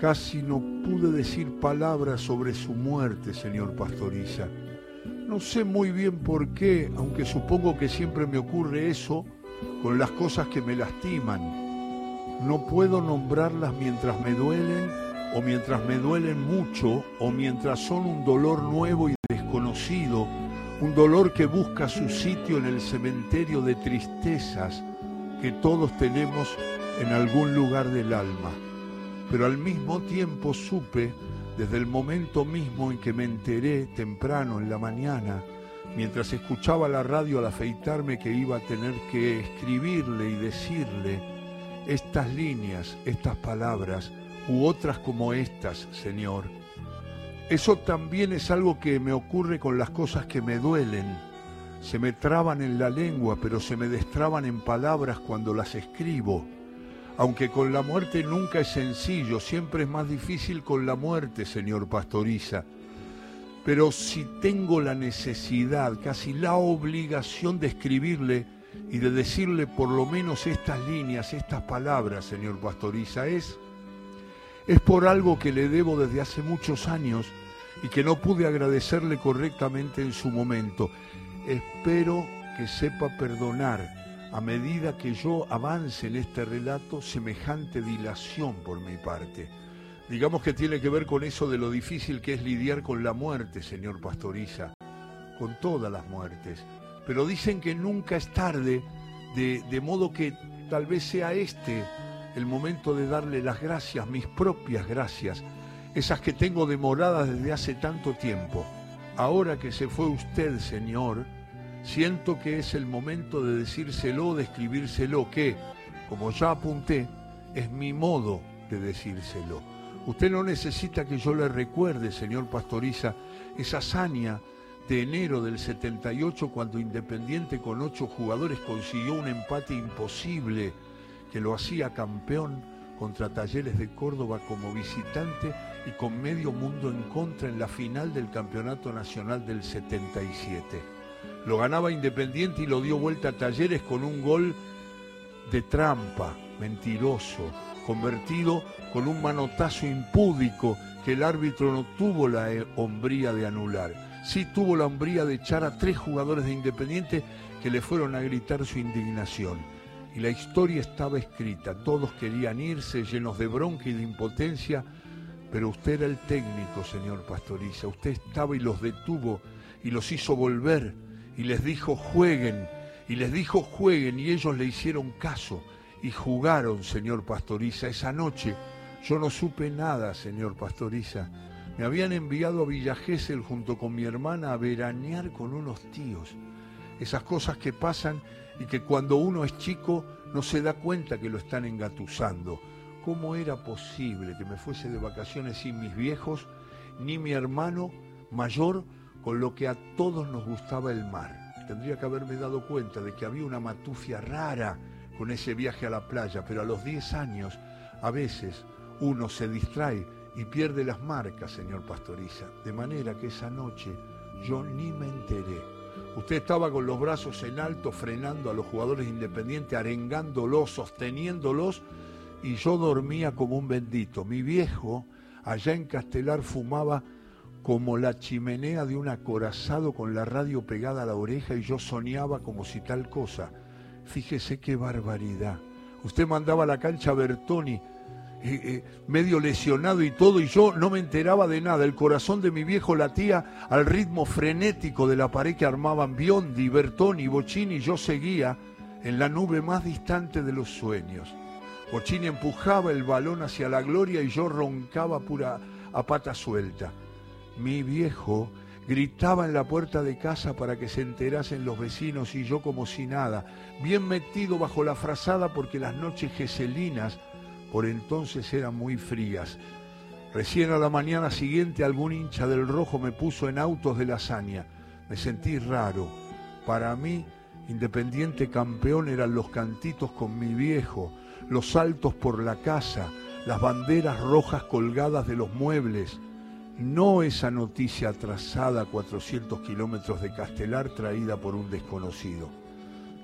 casi no pude decir palabras sobre su muerte, señor Pastoriza. No sé muy bien por qué, aunque supongo que siempre me ocurre eso con las cosas que me lastiman. No puedo nombrarlas mientras me duelen o mientras me duelen mucho o mientras son un dolor nuevo y desconocido, un dolor que busca su sitio en el cementerio de tristezas que todos tenemos en algún lugar del alma. Pero al mismo tiempo supe, desde el momento mismo en que me enteré temprano en la mañana, mientras escuchaba la radio al afeitarme que iba a tener que escribirle y decirle estas líneas, estas palabras, u otras como estas, Señor. Eso también es algo que me ocurre con las cosas que me duelen. Se me traban en la lengua, pero se me destraban en palabras cuando las escribo. Aunque con la muerte nunca es sencillo, siempre es más difícil con la muerte, señor Pastoriza. Pero si tengo la necesidad, casi la obligación de escribirle y de decirle por lo menos estas líneas, estas palabras, señor Pastoriza, es, es por algo que le debo desde hace muchos años y que no pude agradecerle correctamente en su momento. Espero que sepa perdonar a medida que yo avance en este relato semejante dilación por mi parte. Digamos que tiene que ver con eso de lo difícil que es lidiar con la muerte, señor Pastoriza, con todas las muertes. Pero dicen que nunca es tarde, de, modo que tal vez sea este el momento de darle las gracias, mis propias gracias, esas que tengo demoradas desde hace tanto tiempo. Ahora que se fue usted, Señor, siento que es el momento de decírselo, de escribírselo, que, como ya apunté, es mi modo de decírselo. Usted no necesita que yo le recuerde, señor Pastoriza, esa hazaña de enero del 78 cuando Independiente con ocho jugadores consiguió un empate imposible que lo hacía campeón contra Talleres de Córdoba como visitante y con medio mundo en contra en la final del Campeonato Nacional del 77. Lo ganaba Independiente y lo dio vuelta a Talleres con un gol de trampa, mentiroso, convertido con un manotazo impúdico que el árbitro no tuvo la eh, hombría de anular. Sí tuvo la hombría de echar a tres jugadores de Independiente que le fueron a gritar su indignación. Y la historia estaba escrita, todos querían irse llenos de bronca y de impotencia, pero usted era el técnico, señor Pastoriza, usted estaba y los detuvo y los hizo volver y les dijo jueguen, y les dijo jueguen y ellos le hicieron caso y jugaron, señor Pastoriza. Esa noche yo no supe nada, señor Pastoriza. Me habían enviado a Villa Gesell junto con mi hermana a veranear con unos tíos. Esas cosas que pasan y que cuando uno es chico no se da cuenta que lo están engatusando. ¿Cómo era posible que me fuese de vacaciones sin mis viejos, ni mi hermano mayor, con lo que a todos nos gustaba el mar? Tendría que haberme dado cuenta de que había una matufia rara con ese viaje a la playa, pero a los 10 años a veces uno se distrae y pierde las marcas, señor Pastoriza. De manera que esa noche yo ni me enteré. Usted estaba con los brazos en alto frenando a los jugadores independientes, arengándolos, sosteniéndolos, y yo dormía como un bendito. Mi viejo, allá en Castelar, fumaba como la chimenea de un acorazado con la radio pegada a la oreja y yo soñaba como si tal cosa Fíjese qué barbaridad. Usted mandaba a la cancha a Bertoni, eh, eh, medio lesionado y todo, y yo no me enteraba de nada. El corazón de mi viejo latía al ritmo frenético de la pared que armaban Biondi, Bertoni, Bocini, y yo seguía en la nube más distante de los sueños. Bocini empujaba el balón hacia la gloria y yo roncaba pura a pata suelta. Mi viejo Gritaba en la puerta de casa para que se enterasen los vecinos y yo como si nada, bien metido bajo la frazada porque las noches geselinas por entonces eran muy frías. Recién a la mañana siguiente algún hincha del rojo me puso en autos de lasaña. Me sentí raro. Para mí, independiente campeón eran los cantitos con mi viejo, los saltos por la casa, las banderas rojas colgadas de los muebles, no esa noticia atrasada a 400 kilómetros de Castelar traída por un desconocido.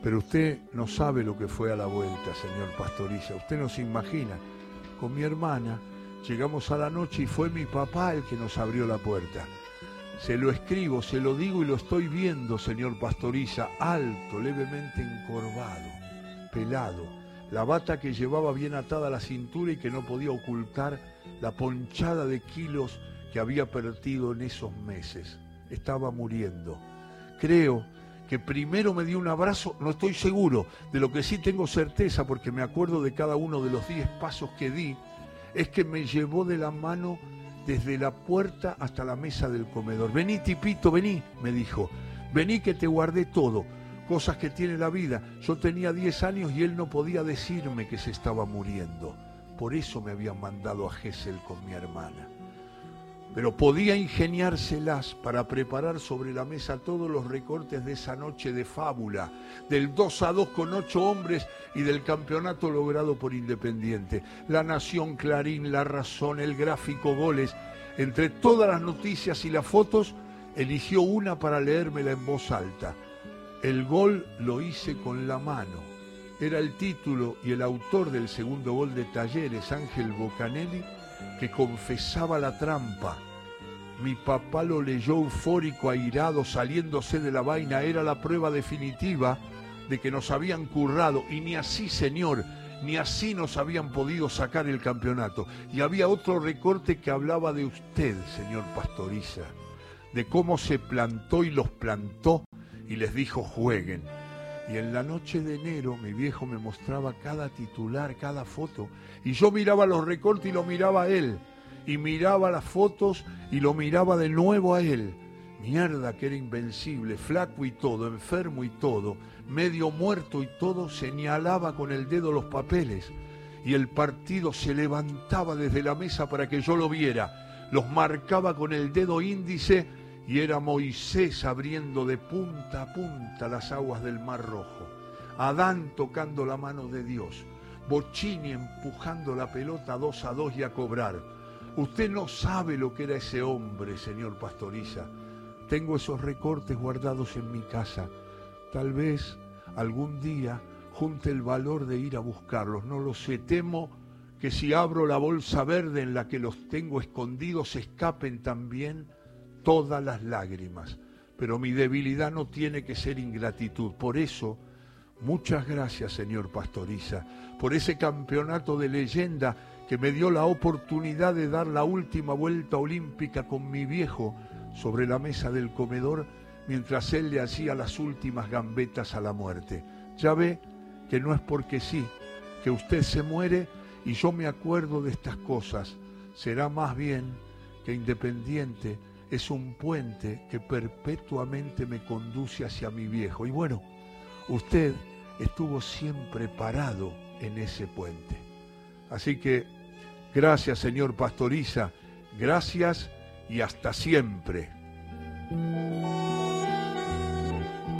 Pero usted no sabe lo que fue a la vuelta, señor Pastoriza. Usted no se imagina con mi hermana, llegamos a la noche y fue mi papá el que nos abrió la puerta. Se lo escribo, se lo digo y lo estoy viendo, señor Pastoriza, alto, levemente encorvado, pelado, la bata que llevaba bien atada a la cintura y que no podía ocultar la ponchada de kilos que había perdido en esos meses. Estaba muriendo. Creo que primero me dio un abrazo, no estoy seguro, de lo que sí tengo certeza, porque me acuerdo de cada uno de los diez pasos que di, es que me llevó de la mano desde la puerta hasta la mesa del comedor. Vení, tipito, vení, me dijo. Vení que te guardé todo, cosas que tiene la vida. Yo tenía 10 años y él no podía decirme que se estaba muriendo. Por eso me habían mandado a Gesell con mi hermana pero podía ingeniárselas para preparar sobre la mesa todos los recortes de esa noche de fábula, del 2 a 2 con ocho hombres y del campeonato logrado por Independiente. La Nación, Clarín, La Razón, el gráfico Goles, entre todas las noticias y las fotos, eligió una para leérmela en voz alta. El gol lo hice con la mano. Era el título y el autor del segundo gol de Talleres, Ángel Bocanelli, que confesaba la trampa. Mi papá lo leyó eufórico, airado, saliéndose de la vaina. Era la prueba definitiva de que nos habían currado. Y ni así, señor, ni así nos habían podido sacar el campeonato. Y había otro recorte que hablaba de usted, señor Pastoriza, de cómo se plantó y los plantó y les dijo jueguen. Y en la noche de enero mi viejo me mostraba cada titular, cada foto. Y yo miraba los recortes y lo miraba a él. Y miraba las fotos y lo miraba de nuevo a él. Mierda que era invencible, flaco y todo, enfermo y todo, medio muerto y todo, señalaba con el dedo los papeles. Y el partido se levantaba desde la mesa para que yo lo viera. Los marcaba con el dedo índice y era Moisés abriendo de punta a punta las aguas del Mar Rojo, Adán tocando la mano de Dios, Bocini empujando la pelota dos a dos y a cobrar. Usted no sabe lo que era ese hombre, señor Pastoriza. Tengo esos recortes guardados en mi casa. Tal vez algún día junte el valor de ir a buscarlos. No lo sé. Temo que si abro la bolsa verde en la que los tengo escondidos, escapen también todas las lágrimas, pero mi debilidad no tiene que ser ingratitud. Por eso, muchas gracias, señor Pastoriza, por ese campeonato de leyenda que me dio la oportunidad de dar la última vuelta olímpica con mi viejo sobre la mesa del comedor mientras él le hacía las últimas gambetas a la muerte. Ya ve que no es porque sí, que usted se muere y yo me acuerdo de estas cosas. Será más bien que independiente es un puente que perpetuamente me conduce hacia mi viejo. Y bueno, usted estuvo siempre parado en ese puente. Así que gracias, señor Pastoriza, gracias y hasta siempre.